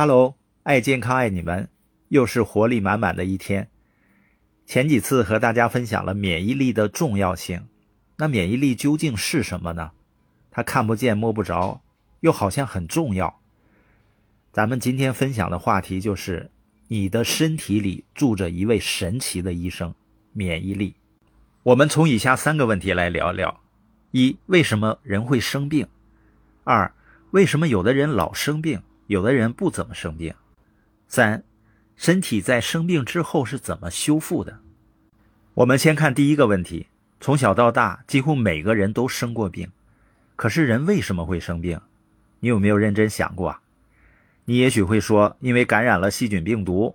Hello，爱健康爱你们，又是活力满满的一天。前几次和大家分享了免疫力的重要性，那免疫力究竟是什么呢？它看不见摸不着，又好像很重要。咱们今天分享的话题就是：你的身体里住着一位神奇的医生——免疫力。我们从以下三个问题来聊聊：一、为什么人会生病？二、为什么有的人老生病？有的人不怎么生病。三，身体在生病之后是怎么修复的？我们先看第一个问题。从小到大，几乎每个人都生过病。可是人为什么会生病？你有没有认真想过啊？你也许会说，因为感染了细菌病毒，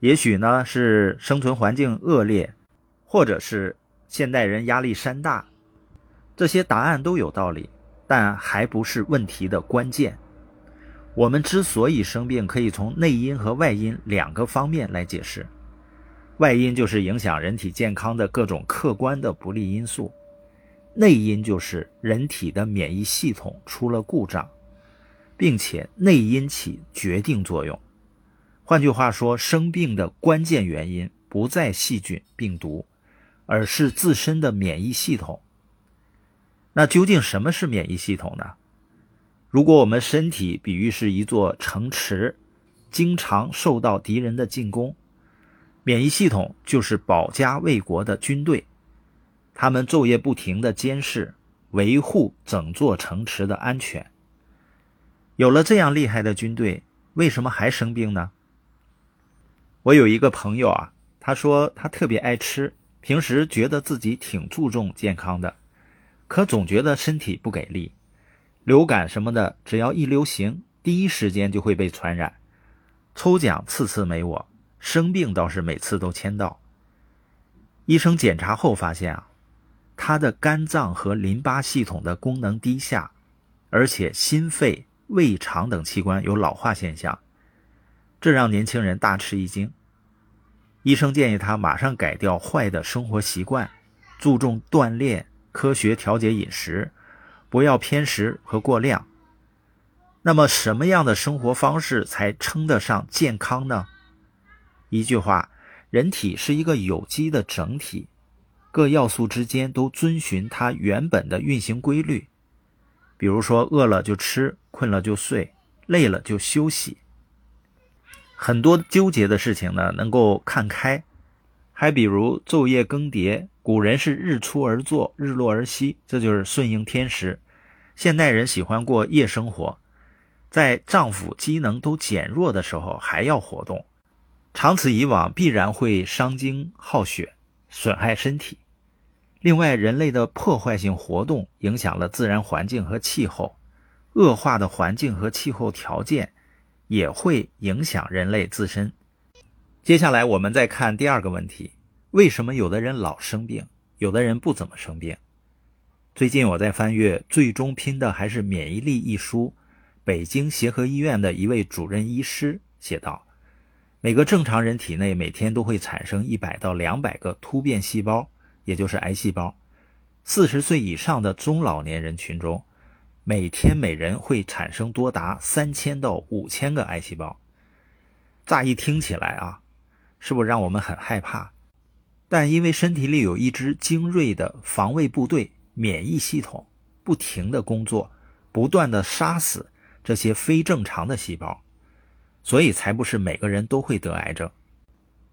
也许呢是生存环境恶劣，或者是现代人压力山大。这些答案都有道理，但还不是问题的关键。我们之所以生病，可以从内因和外因两个方面来解释。外因就是影响人体健康的各种客观的不利因素，内因就是人体的免疫系统出了故障，并且内因起决定作用。换句话说，生病的关键原因不在细菌、病毒，而是自身的免疫系统。那究竟什么是免疫系统呢？如果我们身体比喻是一座城池，经常受到敌人的进攻，免疫系统就是保家卫国的军队，他们昼夜不停地监视、维护整座城池的安全。有了这样厉害的军队，为什么还生病呢？我有一个朋友啊，他说他特别爱吃，平时觉得自己挺注重健康的，可总觉得身体不给力。流感什么的，只要一流行，第一时间就会被传染。抽奖次次没我，生病倒是每次都签到。医生检查后发现啊，他的肝脏和淋巴系统的功能低下，而且心肺、胃肠等器官有老化现象，这让年轻人大吃一惊。医生建议他马上改掉坏的生活习惯，注重锻炼，科学调节饮食。不要偏食和过量。那么，什么样的生活方式才称得上健康呢？一句话，人体是一个有机的整体，各要素之间都遵循它原本的运行规律。比如说，饿了就吃，困了就睡，累了就休息。很多纠结的事情呢，能够看开。还比如昼夜更迭。古人是日出而作，日落而息，这就是顺应天时。现代人喜欢过夜生活，在脏腑机能都减弱的时候还要活动，长此以往必然会伤精耗血，损害身体。另外，人类的破坏性活动影响了自然环境和气候，恶化的环境和气候条件也会影响人类自身。接下来，我们再看第二个问题。为什么有的人老生病，有的人不怎么生病？最近我在翻阅《最终拼的还是免疫力》一书，北京协和医院的一位主任医师写道：每个正常人体内每天都会产生一百到两百个突变细胞，也就是癌细胞。四十岁以上的中老年人群中，每天每人会产生多达三千到五千个癌细胞。乍一听起来啊，是不是让我们很害怕？但因为身体里有一支精锐的防卫部队——免疫系统，不停的工作，不断的杀死这些非正常的细胞，所以才不是每个人都会得癌症。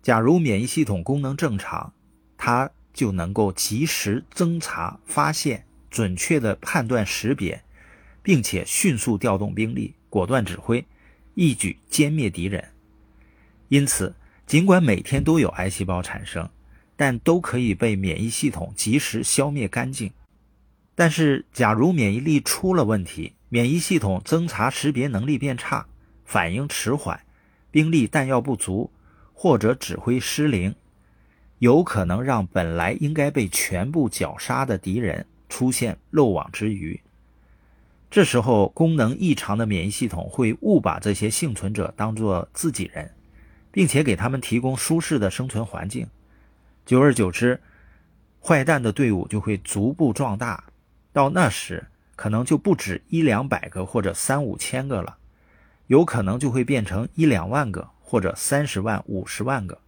假如免疫系统功能正常，它就能够及时侦查、发现、准确的判断识别，并且迅速调动兵力，果断指挥，一举歼灭敌人。因此，尽管每天都有癌细胞产生，但都可以被免疫系统及时消灭干净。但是，假如免疫力出了问题，免疫系统侦查识别能力变差，反应迟缓，兵力弹药不足，或者指挥失灵，有可能让本来应该被全部绞杀的敌人出现漏网之鱼。这时候，功能异常的免疫系统会误把这些幸存者当作自己人，并且给他们提供舒适的生存环境。久而久之，坏蛋的队伍就会逐步壮大，到那时可能就不止一两百个或者三五千个了。有可能就会变成一两万个或者三十万、五十万个。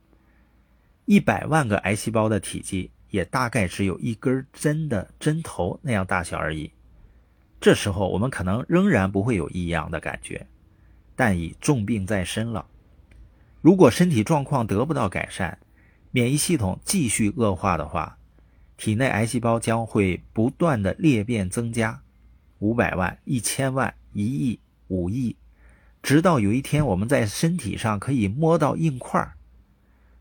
一百万个癌细胞的体积也大概只有一根针的针头那样大小而已。这时候我们可能仍然不会有异样的感觉，但已重病在身了。如果身体状况得不到改善，免疫系统继续恶化的话，体内癌细胞将会不断的裂变增加，五百万、一千万、一亿、五亿，直到有一天我们在身体上可以摸到硬块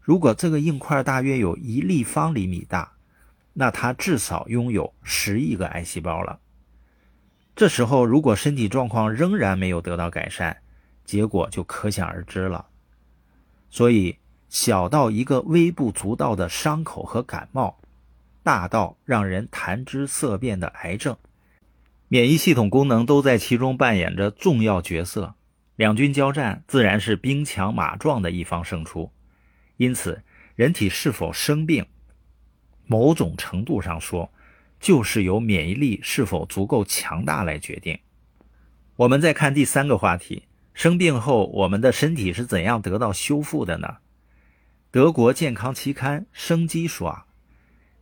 如果这个硬块大约有一立方厘米大，那它至少拥有十亿个癌细胞了。这时候，如果身体状况仍然没有得到改善，结果就可想而知了。所以，小到一个微不足道的伤口和感冒，大到让人谈之色变的癌症，免疫系统功能都在其中扮演着重要角色。两军交战，自然是兵强马壮的一方胜出。因此，人体是否生病，某种程度上说，就是由免疫力是否足够强大来决定。我们再看第三个话题：生病后，我们的身体是怎样得到修复的呢？德国健康期刊《生机》说，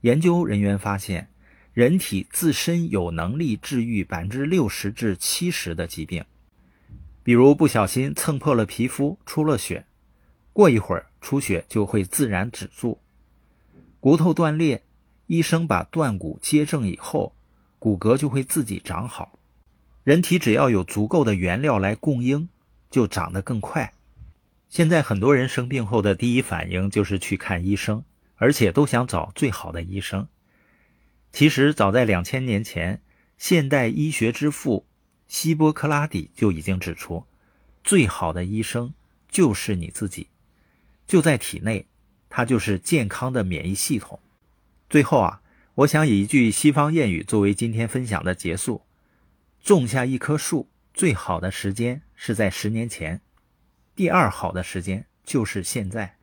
研究人员发现，人体自身有能力治愈百分之六十至七十的疾病，比如不小心蹭破了皮肤，出了血。过一会儿，出血就会自然止住。骨头断裂，医生把断骨接正以后，骨骼就会自己长好。人体只要有足够的原料来供应，就长得更快。现在很多人生病后的第一反应就是去看医生，而且都想找最好的医生。其实早在两千年前，现代医学之父希波克拉底就已经指出，最好的医生就是你自己。就在体内，它就是健康的免疫系统。最后啊，我想以一句西方谚语作为今天分享的结束：种下一棵树，最好的时间是在十年前，第二好的时间就是现在。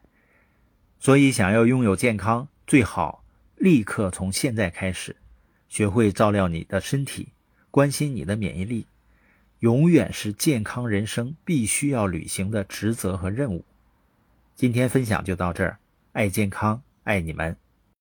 所以，想要拥有健康，最好立刻从现在开始，学会照料你的身体，关心你的免疫力，永远是健康人生必须要履行的职责和任务。今天分享就到这儿，爱健康，爱你们。